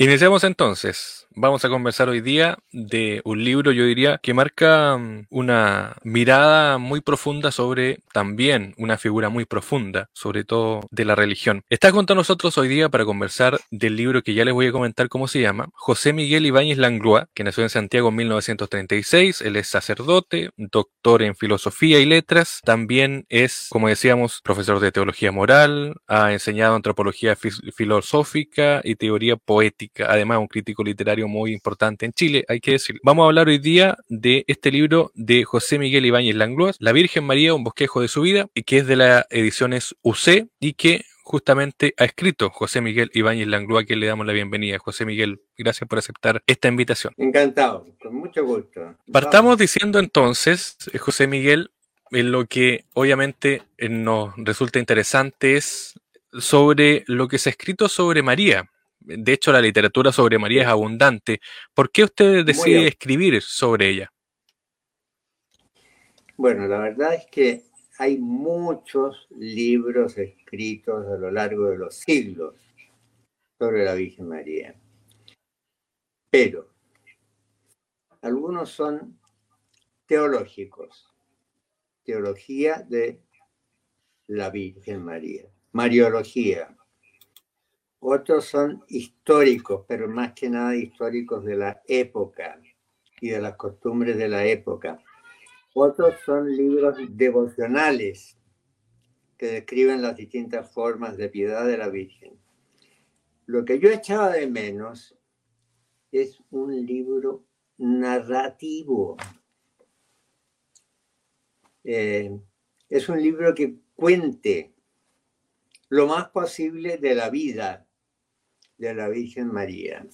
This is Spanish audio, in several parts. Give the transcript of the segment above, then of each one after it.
Iniciamos entonces. Vamos a conversar hoy día de un libro, yo diría, que marca mm, una mirada muy profunda sobre también una figura muy profunda, sobre todo de la religión. Está a nosotros hoy día para conversar del libro que ya les voy a comentar cómo se llama, José Miguel Ibáñez Langlois, que nació en Santiago en 1936. Él es sacerdote, doctor en filosofía y letras. También es, como decíamos, profesor de teología moral, ha enseñado antropología filosófica y teoría poética. Además, un crítico literario muy importante en Chile, hay que decir. Vamos a hablar hoy día de este libro de José Miguel Ibáñez Langlois, La Virgen María, un bosquejo de su vida, y que es de las ediciones UC y que justamente ha escrito José Miguel Ibáñez Langlois, que le damos la bienvenida. José Miguel, gracias por aceptar esta invitación. Encantado, con mucho gusto. Partamos diciendo entonces, eh, José Miguel, en lo que obviamente eh, nos resulta interesante es sobre lo que se ha escrito sobre María, de hecho, la literatura sobre María es abundante. ¿Por qué usted decide escribir sobre ella? Bueno, la verdad es que hay muchos libros escritos a lo largo de los siglos sobre la Virgen María. Pero algunos son teológicos, teología de la Virgen María, mariología, otros son históricos, pero más que nada históricos de la época y de las costumbres de la época. Otros son libros devocionales que describen las distintas formas de piedad de la Virgen. Lo que yo echaba de menos es un libro narrativo. Eh, es un libro que cuente lo más posible de la vida de la Virgen María,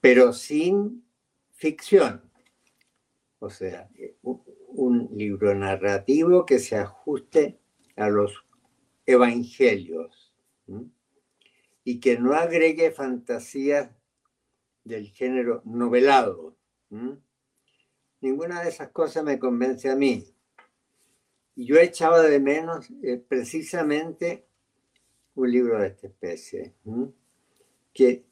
pero sin ficción. O sea, un libro narrativo que se ajuste a los evangelios y que no agregue fantasías del género novelado. Ninguna de esas cosas me convence a mí. Yo echaba de menos eh, precisamente un libro de esta especie, que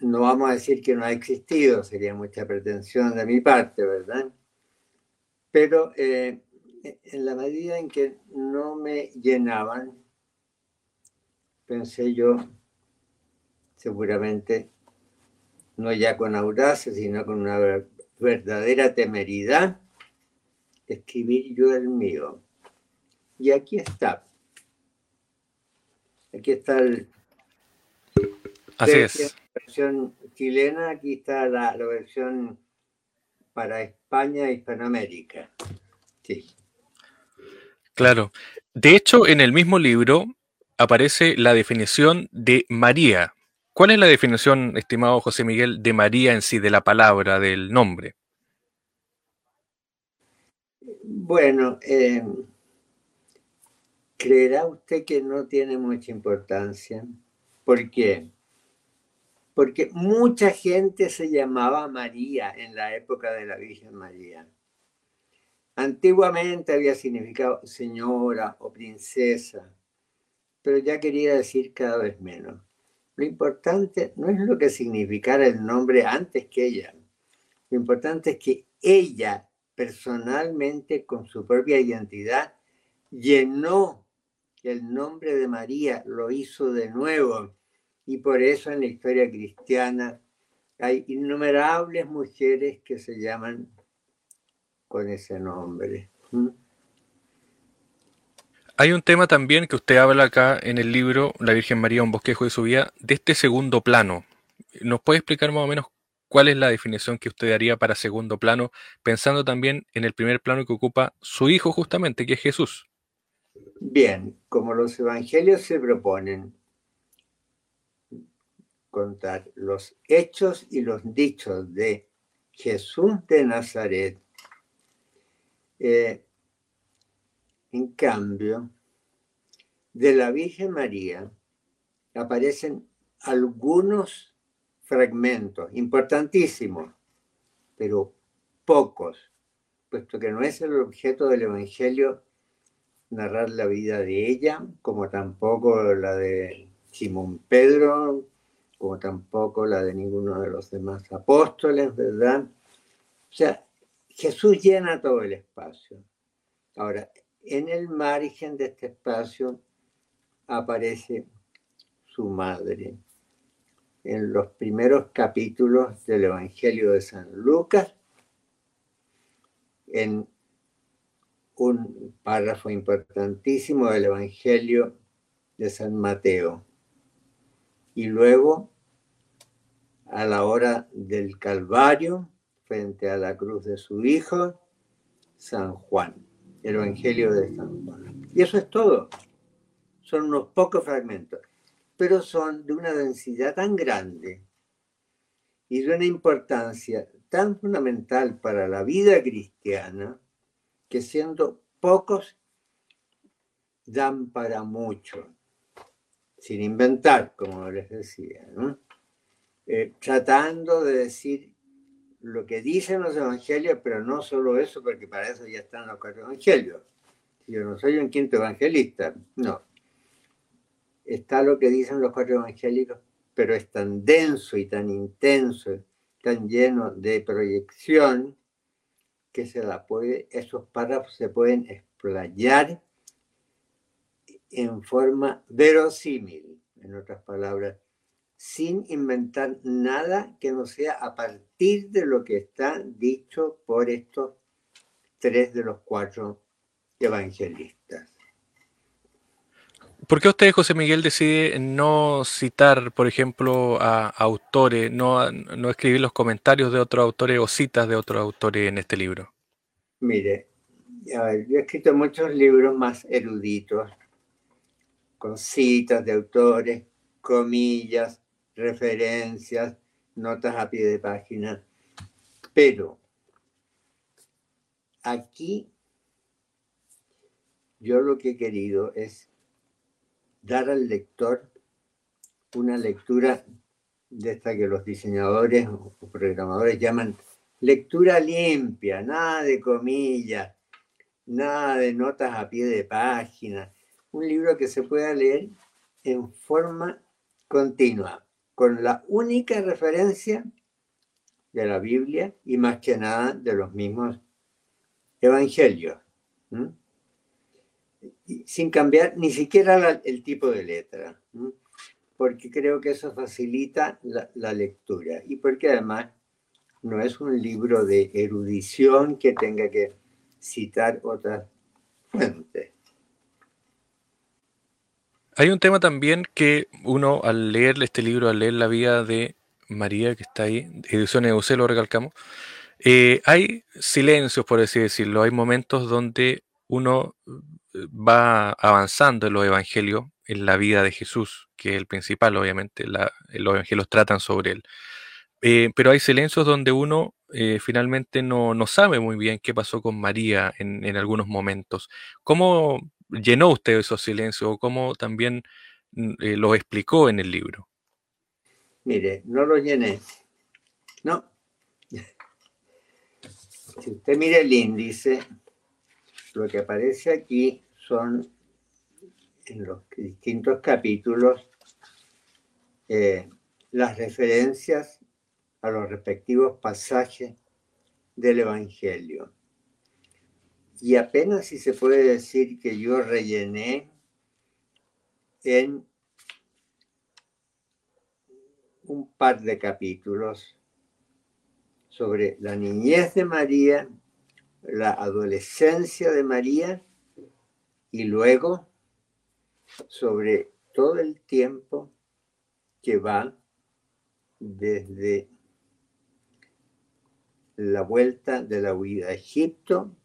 no vamos a decir que no ha existido, sería mucha pretensión de mi parte, ¿verdad? Pero eh, en la medida en que no me llenaban, pensé yo, seguramente, no ya con audacia, sino con una verdadera temeridad, escribir yo el mío. Y aquí está. Aquí está el, Así es. la versión chilena, aquí está la, versión para España y Hispanoamérica. Sí. Claro. De hecho, en el mismo libro aparece la definición de María. ¿Cuál es la definición, estimado José Miguel, de María en sí, de la palabra, del nombre? Bueno, eh, ¿Creerá usted que no tiene mucha importancia? ¿Por qué? Porque mucha gente se llamaba María en la época de la Virgen María. Antiguamente había significado señora o princesa, pero ya quería decir cada vez menos. Lo importante no es lo que significara el nombre antes que ella. Lo importante es que ella personalmente, con su propia identidad, llenó el nombre de María lo hizo de nuevo. Y por eso en la historia cristiana hay innumerables mujeres que se llaman con ese nombre. ¿Mm? Hay un tema también que usted habla acá en el libro La Virgen María, un bosquejo de su vida, de este segundo plano. ¿Nos puede explicar más o menos cuál es la definición que usted daría para segundo plano, pensando también en el primer plano que ocupa su hijo justamente, que es Jesús? Bien, como los evangelios se proponen contar los hechos y los dichos de Jesús de Nazaret, eh, en cambio, de la Virgen María aparecen algunos fragmentos importantísimos, pero pocos, puesto que no es el objeto del Evangelio narrar la vida de ella, como tampoco la de Simón Pedro, como tampoco la de ninguno de los demás apóstoles, ¿verdad? O sea, Jesús llena todo el espacio. Ahora, en el margen de este espacio aparece su madre. En los primeros capítulos del Evangelio de San Lucas, en un párrafo importantísimo del Evangelio de San Mateo. Y luego, a la hora del Calvario, frente a la cruz de su Hijo, San Juan, el Evangelio de San Juan. Y eso es todo. Son unos pocos fragmentos, pero son de una densidad tan grande y de una importancia tan fundamental para la vida cristiana que siendo pocos dan para mucho, sin inventar, como les decía, eh, tratando de decir lo que dicen los evangelios, pero no solo eso, porque para eso ya están los cuatro evangelios. Yo no soy un quinto evangelista, no. Está lo que dicen los cuatro evangélicos, pero es tan denso y tan intenso, tan lleno de proyección, que se la puede, esos párrafos se pueden explayar en forma verosímil, en otras palabras, sin inventar nada que no sea a partir de lo que está dicho por estos tres de los cuatro evangelistas. ¿Por qué usted, José Miguel, decide no citar, por ejemplo, a autores, no, no escribir los comentarios de otros autores o citas de otros autores en este libro? Mire, yo he escrito muchos libros más eruditos, con citas de autores, comillas, referencias, notas a pie de página. Pero aquí yo lo que he querido es dar al lector una lectura de esta que los diseñadores o programadores llaman lectura limpia, nada de comillas, nada de notas a pie de página. Un libro que se pueda leer en forma continua, con la única referencia de la Biblia y más que nada de los mismos evangelios, sin cambiar ni siquiera el tipo de letra, porque creo que eso facilita la, lectura y porque además no es un libro de erudición que tenga que citar otras fuentes. Hay un tema también que uno al leer este libro, al leer la vida de María, que está ahí, ediciones de UC, lo recalcamos, eh, hay silencios, por así decirlo, hay momentos donde uno va avanzando en los evangelios, en la vida de Jesús, que es el principal, obviamente, los evangelios tratan sobre él. Eh, pero hay silencios donde uno finalmente no, sabe muy bien qué pasó con María en, en algunos momentos. ¿Cómo llenó usted esos silencios o cómo también mm, eh, lo explicó en el libro? Mire, no lo llené. No. Si usted mira el índice, lo que aparece aquí son en los distintos capítulos eh, las referencias a los respectivos pasajes del Evangelio. Y apenas si se puede decir que yo rellené en un par de capítulos sobre la niñez de María, la adolescencia de María y luego sobre todo el tiempo que va desde la vuelta de la huida a Egipto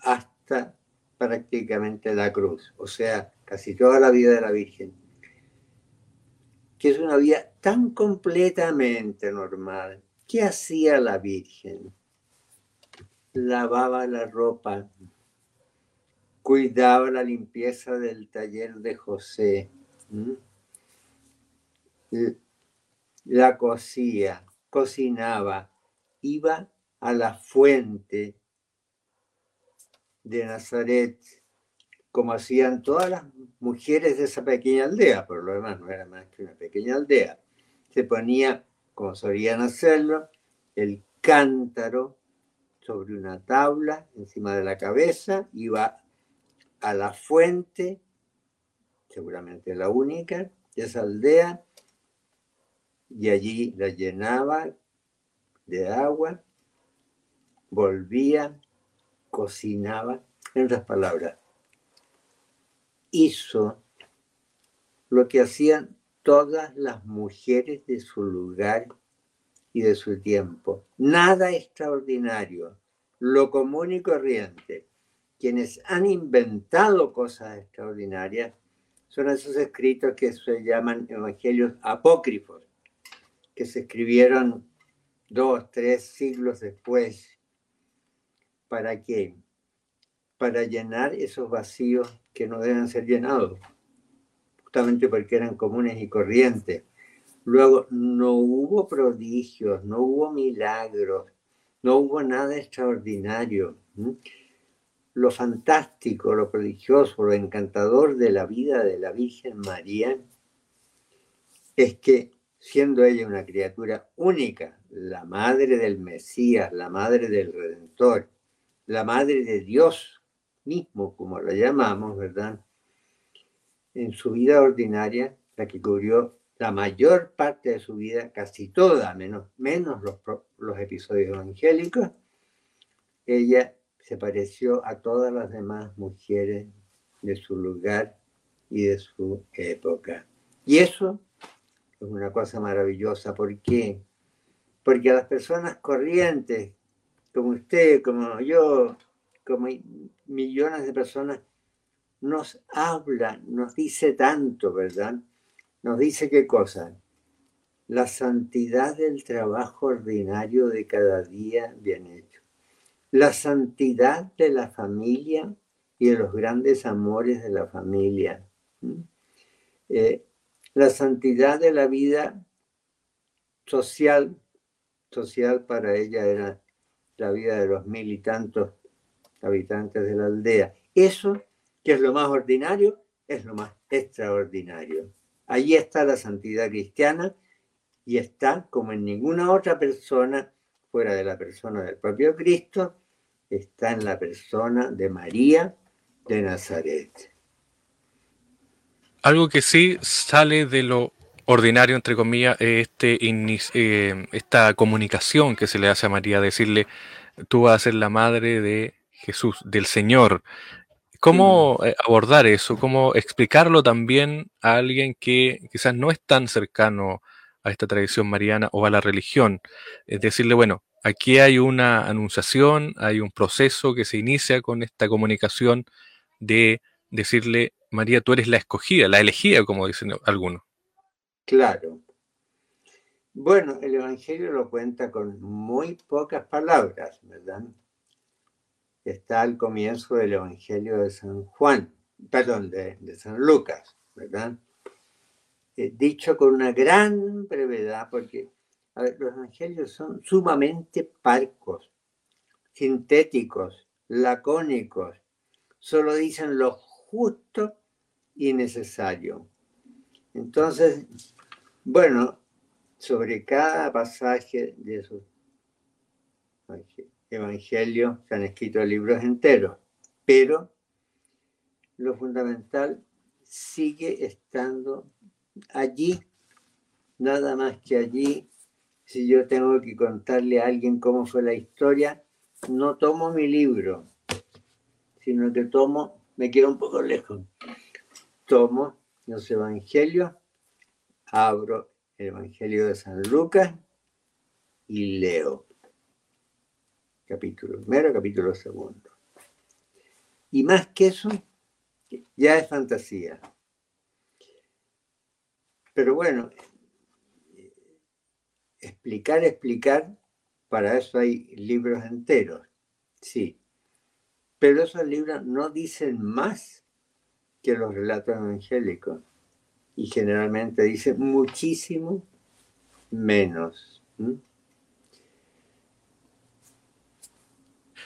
hasta prácticamente la cruz, o sea, casi toda la vida de la Virgen, que es una vida tan completamente normal. ¿Qué hacía la Virgen? Lavaba la ropa, cuidaba la limpieza del taller de José, la cosía, cocinaba, iba a la fuente de Nazaret como hacían todas las mujeres de esa pequeña aldea, por lo demás no era más que una pequeña aldea. Se ponía, como solían hacerlo, el cántaro sobre una tabla encima de la cabeza, iba a la fuente, seguramente la única, de esa aldea, y allí la llenaba de agua, volvía, cocinaba, en otras palabras, hizo lo que hacían todas las mujeres de su lugar y de su tiempo. Nada extraordinario, lo común y corriente. Quienes han inventado cosas extraordinarias son esos escritos que se llaman evangelios apócrifos, que se escribieron dos, tres siglos después. ¿Para qué? Para llenar esos vacíos que no deben ser llenados, justamente porque eran comunes y corrientes. Luego, no hubo prodigios, no hubo milagros, no hubo nada extraordinario. Lo fantástico, lo prodigioso, lo encantador de la vida de la Virgen María es que siendo ella una criatura única, la madre del Mesías, la madre del Redentor, la madre de Dios mismo, como la llamamos, ¿verdad? En su vida ordinaria, la que cubrió la mayor parte de su vida, casi toda, menos, menos los, los episodios evangélicos, ella se pareció a todas las demás mujeres de su lugar y de su época. Y eso es una cosa maravillosa. ¿Por qué? Porque a las personas corrientes, como usted, como yo, como millones de personas, nos habla, nos dice tanto, ¿verdad? nos dice qué cosa. La santidad del trabajo ordinario de cada día bien hecho. La santidad de la familia y de los grandes amores de la familia. Eh, la santidad de la vida social, social para ella era la vida de los mil y tantos habitantes de la aldea. Eso, que es lo más ordinario, es lo más extraordinario. Allí está la santidad cristiana y está como en ninguna otra persona, fuera de la persona del propio Cristo, está en la persona de María de Nazaret. Algo que sí sale de lo ordinario, entre comillas, es este, eh, esta comunicación que se le hace a María, decirle, tú vas a ser la madre de Jesús, del Señor, ¿Cómo eh, abordar eso? ¿Cómo explicarlo también a alguien que quizás no es tan cercano a esta tradición mariana o a la religión? Es decirle, bueno, aquí hay una anunciación, hay un proceso que se inicia con esta comunicación de decirle, María, tú eres la escogida, la elegida, como dicen algunos. Claro. Bueno, el Evangelio lo cuenta con muy pocas palabras, ¿verdad? está al comienzo del Evangelio de San Juan, perdón, de, San Lucas, ¿verdad? Eh, dicho con una gran brevedad, porque los evangelios son sumamente parcos, sintéticos, lacónicos, solo dicen lo justo y necesario. Entonces, bueno, sobre cada pasaje de esos Evangelio se han escrito libros enteros, pero lo fundamental sigue estando allí, nada más que allí. Si yo tengo que contarle a alguien cómo fue la historia, no tomo mi libro, sino que tomo, me quedo un poco lejos, tomo los evangelios, abro el Evangelio de San Lucas y leo capítulo primero, capítulo segundo. Y más que eso, ya es fantasía. Pero bueno, explicar, explicar, para eso hay libros enteros, sí. Pero esos libros no dicen más que los relatos evangélicos y generalmente dicen muchísimo menos.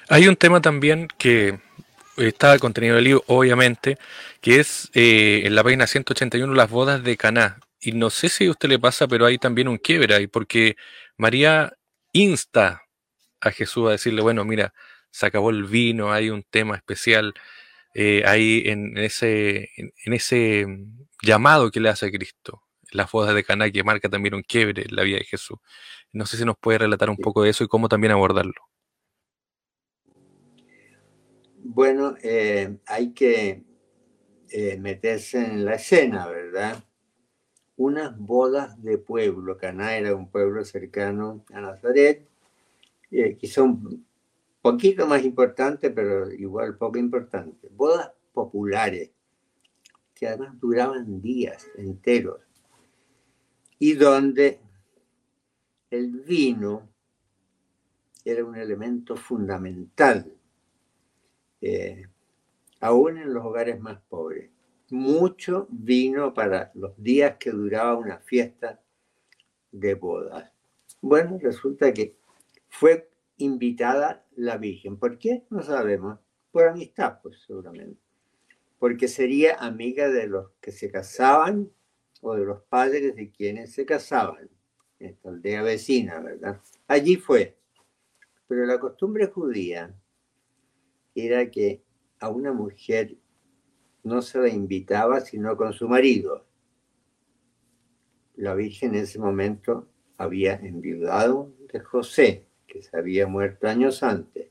Hay un tema también que está contenido en el libro, obviamente, que es eh, en la página 181 las bodas de Caná. Y no sé si a usted le pasa, pero hay también un quiebre ahí, porque María insta a Jesús a decirle, bueno, mira, se acabó el vino, hay un tema especial eh, ahí en ese, en, ese llamado que le hace Cristo, las bodas de Caná, que marca también un quiebre en la vida de Jesús. No sé si nos puede relatar un poco de eso y cómo también abordarlo. Bueno, eh, hay que eh, meterse en la escena, ¿verdad? Unas bodas de pueblo. Caná era un pueblo cercano a Nazaret, eh, quizá un poquito más importante, pero igual poco importante. Bodas populares, que además duraban días enteros, y donde el vino era un elemento fundamental eh, aún en los hogares más pobres. Mucho vino para los días que duraba una fiesta de bodas. Bueno, resulta que fue invitada la Virgen. ¿Por qué? No sabemos. Por amistad, pues seguramente. Porque sería amiga de los que se casaban o de los padres de quienes se casaban. Esta aldea vecina, ¿verdad? Allí fue. Pero la costumbre judía era que a una mujer no se la invitaba sino con su marido. La Virgen en ese momento había enviudado de José, que se había muerto años antes,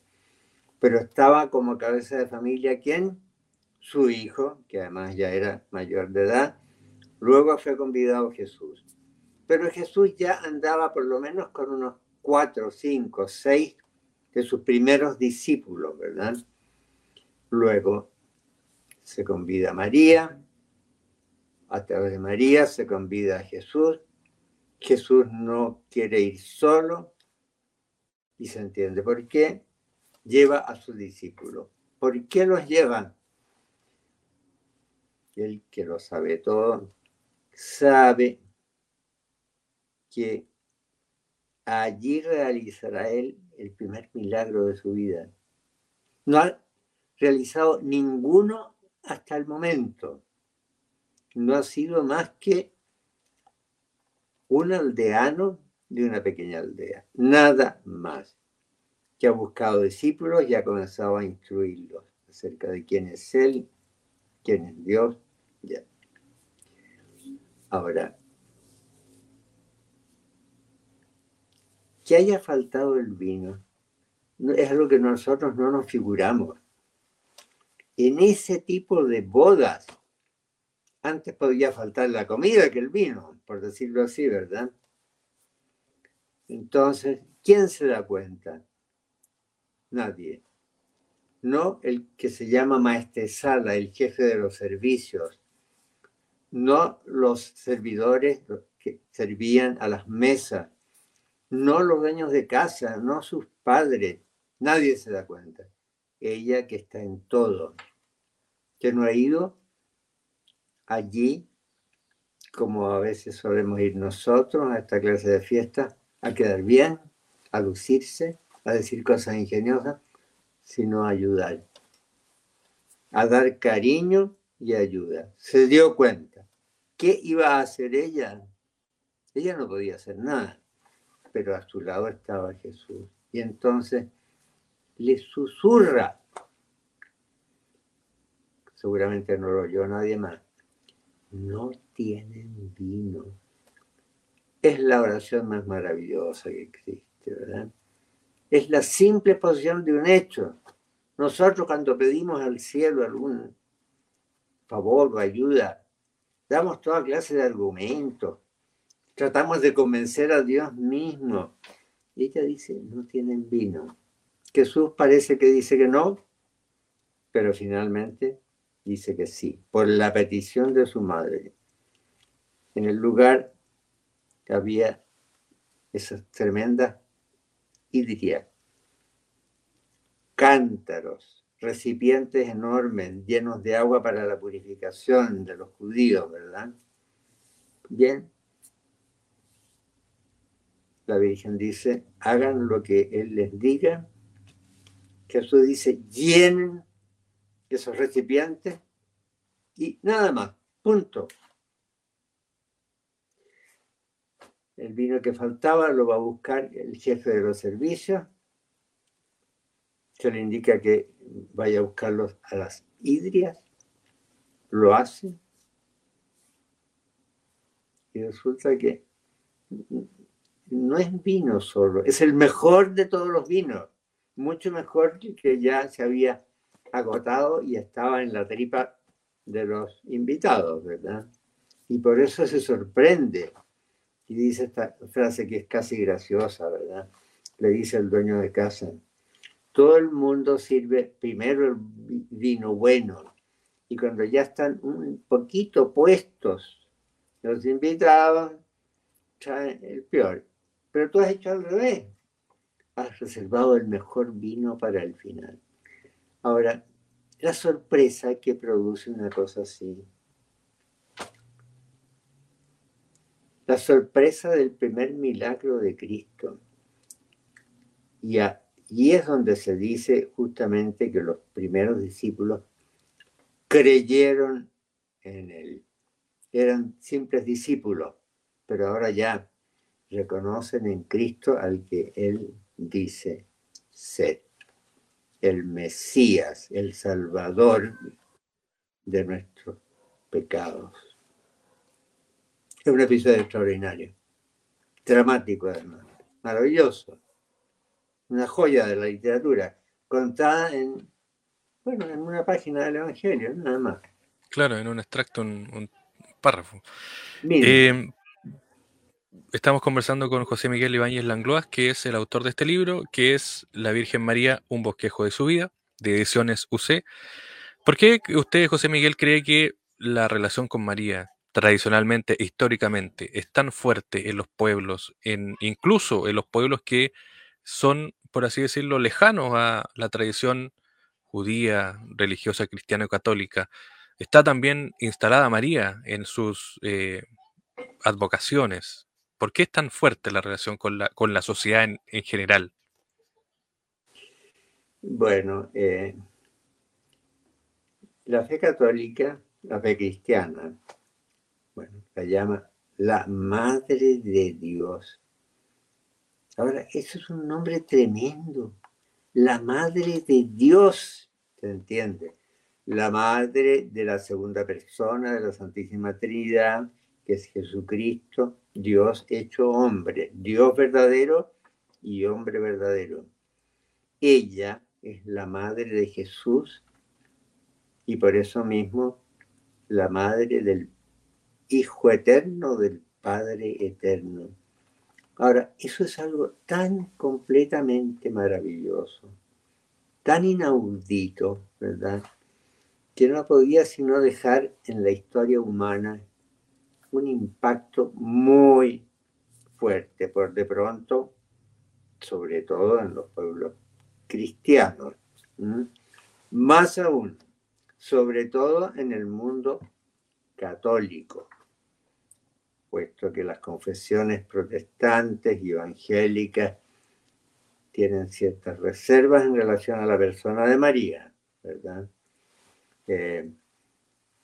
pero estaba como cabeza de familia quién? Su hijo, que además ya era mayor de edad, luego fue convidado Jesús. Pero Jesús ya andaba por lo menos con unos cuatro, cinco, seis de sus primeros discípulos, ¿verdad? Luego se convida a María, a través de María se convida a Jesús. Jesús no quiere ir solo y se entiende por qué. Lleva a su discípulo. ¿Por qué los lleva? El que lo sabe todo, sabe que allí realizará él el primer milagro de su vida. No, realizado ninguno hasta el momento. No ha sido más que un aldeano de una pequeña aldea, nada más, que ha buscado discípulos y ha comenzado a instruirlos acerca de quién es Él, quién es Dios. Ya. Ahora, que haya faltado el vino es algo que nosotros no nos figuramos en ese tipo de bodas, antes podía faltar la comida que el vino, por decirlo así, ¿verdad? Entonces, ¿quién se da cuenta? Nadie. No el que se llama maestresala, el jefe de los servicios. No los servidores que servían a las mesas. No los dueños de casa, no sus padres. Nadie se da cuenta ella que está en todo, que no ha ido allí, como a veces solemos ir nosotros a esta clase de fiesta, a quedar bien, a lucirse, a decir cosas ingeniosas, sino a ayudar, a dar cariño y ayuda. Se dio cuenta. ¿Qué iba a hacer ella? Ella no podía hacer nada, pero a su lado estaba Jesús. Y entonces le susurra, seguramente no lo oyó nadie más, no tienen vino. Es la oración más maravillosa que existe, ¿verdad? Es la simple posición de un hecho. Nosotros cuando pedimos al cielo algún favor o ayuda, damos toda clase de argumentos, tratamos de convencer a Dios mismo. Y ella dice, no tienen vino. Jesús parece que dice que no, pero finalmente dice que sí, por la petición de su madre. En el lugar había esas tremendas, y cántaros, recipientes enormes, llenos de agua para la purificación de los judíos, ¿verdad? Bien. La Virgen dice, hagan lo que Él les diga Jesús dice, llenen esos recipientes y nada más, punto. El vino que faltaba lo va a buscar el jefe de los servicios. Se le indica que vaya a buscarlos a las hidrias. Lo hace. Y resulta que no es vino solo, es el mejor de todos los vinos. Mucho mejor que ya se había agotado y estaba en la tripa de los invitados, ¿verdad? Y por eso se sorprende y dice esta frase que es casi graciosa, ¿verdad? Le dice el dueño de casa, todo el mundo sirve primero el vino bueno y cuando ya están un poquito puestos los invitados, traen el peor. Pero tú has hecho al revés. Has reservado el mejor vino para el final. Ahora, la sorpresa que produce una cosa así la sorpresa del primer milagro de Cristo. Y, es donde se dice justamente que los primeros discípulos creyeron en él. Eran simples discípulos, pero ahora ya reconocen en Cristo al que él dice ser, el Mesías, el Salvador de nuestros pecados. Es un episodio extraordinario, dramático además, maravilloso, una joya de la literatura, contada en, bueno, en una página del Evangelio, nada más. Claro, en un extracto, un, párrafo. Eh, estamos conversando con José Miguel Ibáñez Langloas, que es el autor de este libro, que es La Virgen María, un bosquejo de su vida, de ediciones UC. ¿Por qué usted, José Miguel, cree que la relación con María tradicionalmente, históricamente, es tan fuerte en los pueblos, incluso en los pueblos que son, por así decirlo, lejanos a la tradición judía, religiosa, cristiana y católica. Está también instalada María en sus eh, advocaciones. ¿Por qué es tan fuerte la relación con la, con la sociedad en, general? Bueno, eh, la fe católica, la fe cristiana, bueno, la llama la Madre de Dios. Ahora, eso es un nombre tremendo. La Madre de Dios, ¿se entiende? La Madre de la segunda persona de la Santísima Trinidad, que es Jesucristo, Dios hecho hombre, Dios verdadero y hombre verdadero. Ella es la Madre de Jesús y por eso mismo la Madre del Hijo eterno del Padre eterno. Ahora, eso es algo tan completamente maravilloso, tan inaudito, ¿verdad? Que no podía sino dejar en la historia humana un impacto muy fuerte, por de pronto, sobre todo en los pueblos cristianos. Más aún, sobre todo en el mundo católico puesto que las confesiones protestantes y evangélicas tienen ciertas reservas en relación a la persona de María, ¿verdad? Eh,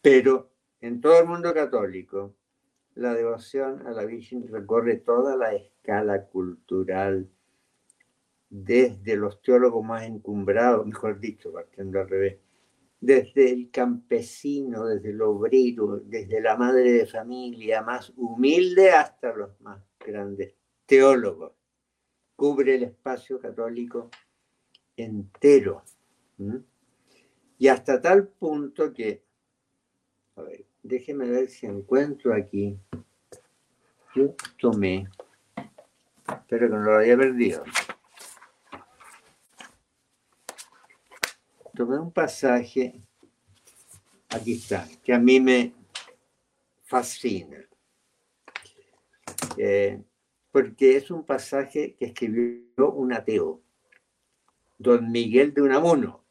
pero en todo el mundo católico, la devoción a la Virgen recorre toda la escala cultural, desde los teólogos más encumbrados, mejor dicho, partiendo al revés, desde el campesino, desde el obrero, desde la madre de familia más humilde hasta los más grandes teólogos. Cubre el espacio católico entero. Y hasta tal punto que, a ver, déjeme ver si encuentro aquí. Yo tomé, pero que no lo había perdido. tomé un pasaje, aquí está, que a mí me fascina, eh, porque es un pasaje que escribió un ateo, don Miguel de Unamuno,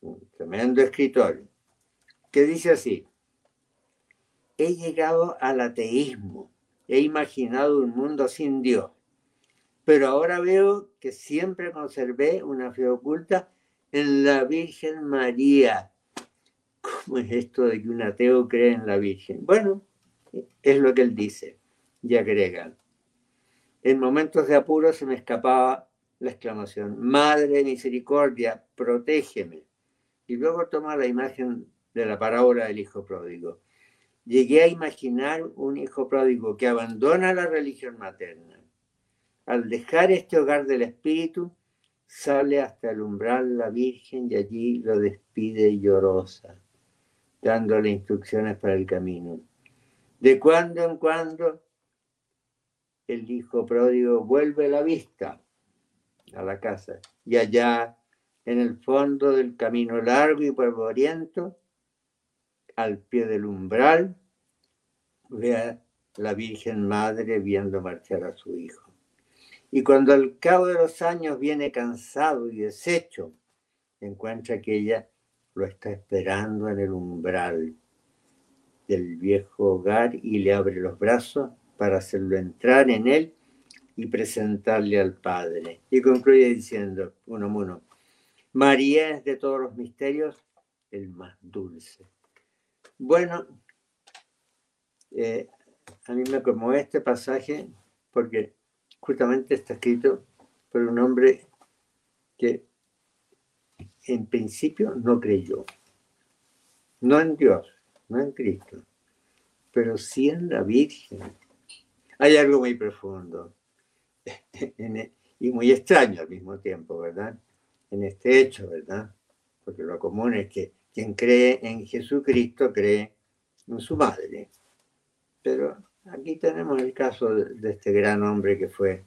un tremendo escritor, que dice así, he llegado al ateísmo, he imaginado un mundo sin Dios, pero ahora veo que siempre conservé una fe oculta en la Virgen María. ¿Cómo es esto de que un ateo cree en la Virgen? Bueno, es lo que él dice y agrega. En momentos de apuro se me escapaba la exclamación, Madre misericordia, protégeme. Y luego toma la imagen de la parábola del hijo pródigo. Llegué a imaginar un hijo pródigo que abandona la religión materna. Al dejar este hogar del espíritu, sale hasta el umbral la Virgen y allí lo despide llorosa, dándole instrucciones para el camino. De cuando en cuando, el hijo pródigo vuelve la vista a la casa y allá, en el fondo del camino largo y polvoriento, al pie del umbral, ve a la Virgen Madre viendo marchar a su hijo. Y cuando al cabo de los años viene cansado y deshecho, encuentra que ella lo está esperando en el umbral del viejo hogar y le abre los brazos para hacerlo entrar en él y presentarle al Padre. Y concluye diciendo, uno, uno, María es de todos los misterios el más dulce. Bueno, eh, a mí me conmueve este pasaje porque justamente está escrito por un hombre que en principio no creyó, no en Dios, no en Cristo, pero sí en la Virgen. Hay algo muy profundo e, y muy extraño al mismo tiempo, ¿verdad? En este hecho, ¿verdad? Porque lo común es que quien cree en Jesucristo cree en su madre. Pero aquí tenemos el caso de, este gran hombre que fue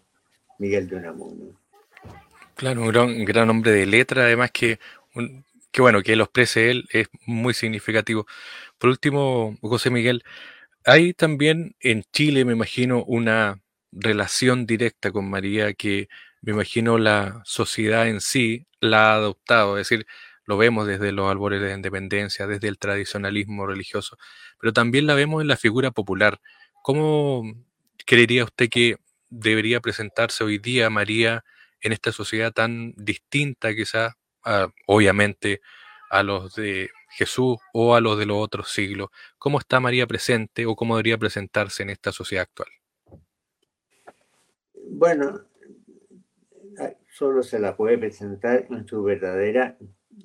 Miguel de Unamuno. Claro, un gran, gran hombre de letra, además que, que bueno, que lo exprese él es muy significativo. Por último, José Miguel, hay también en Chile, me imagino, una relación directa con María que me imagino la sociedad en sí la ha adoptado, es decir, lo vemos desde los albores de independencia, desde el tradicionalismo religioso, pero también la vemos en la figura popular. ¿Cómo creería usted que debería presentarse hoy día María en esta sociedad tan distinta quizás, obviamente, a los de Jesús o a los de los otros siglos? ¿Cómo está María presente o cómo debería presentarse en esta sociedad actual? Bueno, solo se la puede presentar en su verdadera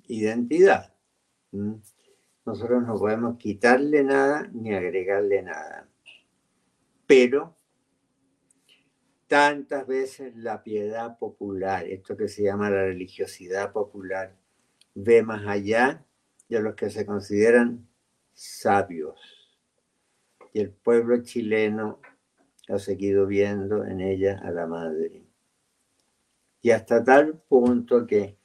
identidad. Nosotros no podemos quitarle nada ni agregarle nada. Pero tantas veces la piedad popular, esto que se llama la religiosidad popular, ve más allá de los que se consideran sabios. Y el pueblo chileno ha seguido viendo en ella a la madre. Y hasta tal punto que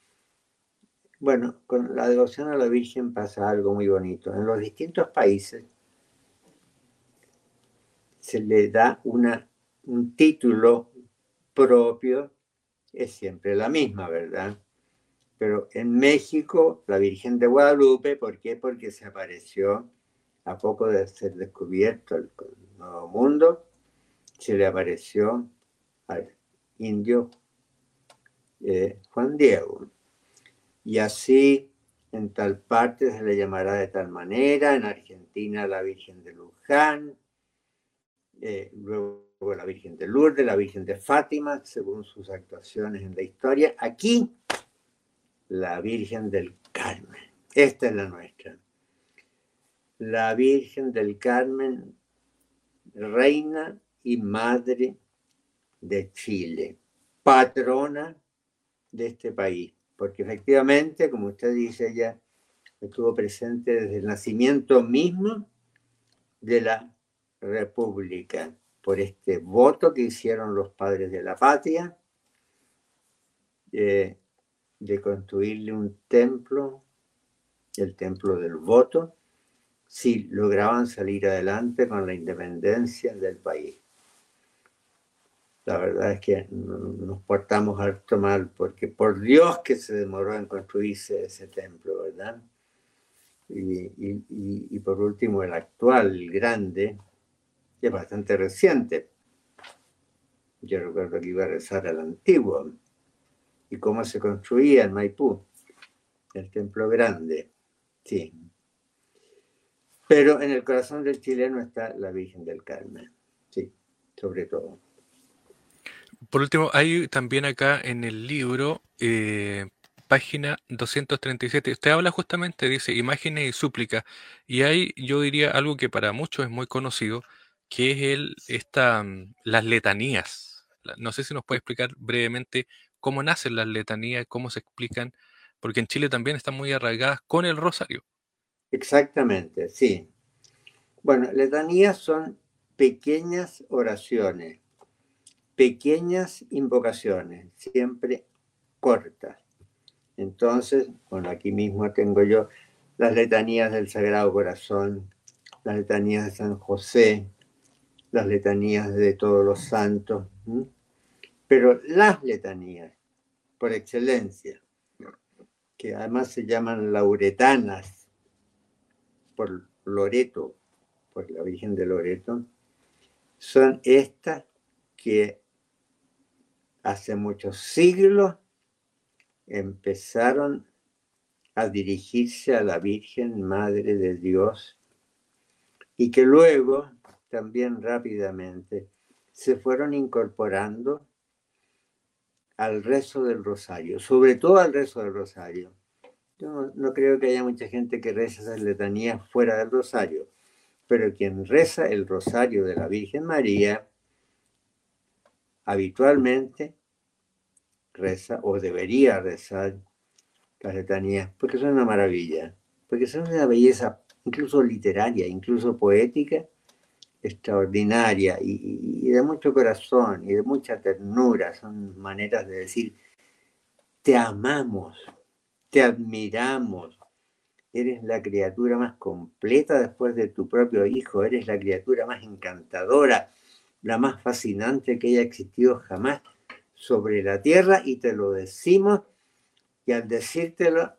bueno, con la devoción a la Virgen pasa algo muy bonito. En los distintos países se le da una, un título propio, es siempre la misma, ¿verdad? Pero en México, la Virgen de Guadalupe, ¿por qué? Porque se apareció a poco de ser descubierto el nuevo mundo, se le apareció al indio eh, Juan Diego y así en tal parte se le llamará de tal manera, en Argentina la Virgen de Luján, eh, luego la Virgen de Lourdes, la Virgen de Fátima, según sus actuaciones en la historia. Aquí, la Virgen del Carmen. Esta es la nuestra. La Virgen del Carmen, reina y madre de Chile, patrona de este país porque efectivamente, como usted dice, ella estuvo presente desde el nacimiento mismo de la República, por este voto que hicieron los padres de la patria, de construirle un templo, el templo del voto, si lograban salir adelante con la independencia del país la verdad es que nos portamos harto mal, porque por Dios que se demoró en construirse ese templo, ¿verdad? Y, por último, el actual, el grande, es bastante reciente. Yo recuerdo que iba a rezar al antiguo y cómo se construía en Maipú. el templo grande, sí. Pero en el corazón del chileno está la Virgen del Carmen, sí, sobre todo. Por último, hay también acá en el libro, eh, página 237, usted habla justamente, dice, imágenes y súplicas, y hay, yo diría, algo que para muchos es muy conocido, que es el, esta, mm, las letanías. No sé si nos puede explicar brevemente cómo nacen las letanías, cómo se explican, porque en Chile también están muy arraigadas con el rosario. Exactamente, sí. Bueno, letanías son pequeñas oraciones, pequeñas invocaciones, siempre cortas. Entonces, bueno, aquí mismo tengo yo las letanías del Sagrado Corazón, las letanías de San José, las letanías de todos los santos, pero las letanías, por excelencia, que además se llaman lauretanas por Loreto, por la Virgen de Loreto, son estas que hace muchos siglos empezaron a dirigirse a la Virgen Madre de Dios y que luego también rápidamente se fueron incorporando al rezo del rosario, sobre todo al rezo del rosario. Yo no, creo que haya mucha gente que reza esas letanías fuera del rosario, pero quien reza el rosario de la Virgen María habitualmente reza o debería rezar las letanías, porque son una maravilla, porque son una belleza incluso literaria, incluso poética, extraordinaria y, de mucho corazón y de mucha ternura. Son maneras de decir, te amamos, te admiramos, eres la criatura más completa después de tu propio hijo, eres la criatura más encantadora, la más fascinante que haya existido jamás sobre la tierra y te lo decimos y al decírtelo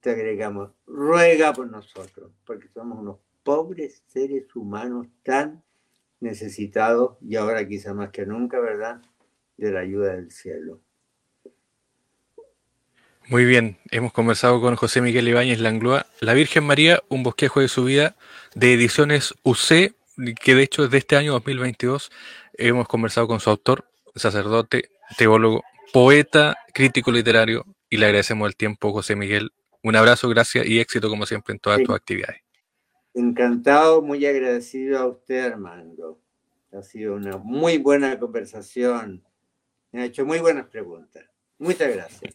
te agregamos, ruega por nosotros, porque somos unos pobres seres humanos tan necesitados y ahora quizá más que nunca, ¿verdad?, de la ayuda del cielo. Muy bien, hemos conversado con José Miguel Ibáñez Langloa, La Virgen María, un bosquejo de su vida, de ediciones UC, que de hecho es de este año 2022. Hemos conversado con su autor, sacerdote, teólogo, poeta, crítico literario, y le agradecemos el tiempo, José Miguel. Un abrazo, gracias y éxito como siempre en todas tus actividades. Encantado, muy agradecido a usted, Armando. Ha sido una muy buena conversación. Me ha hecho muy buenas preguntas. Muchas gracias.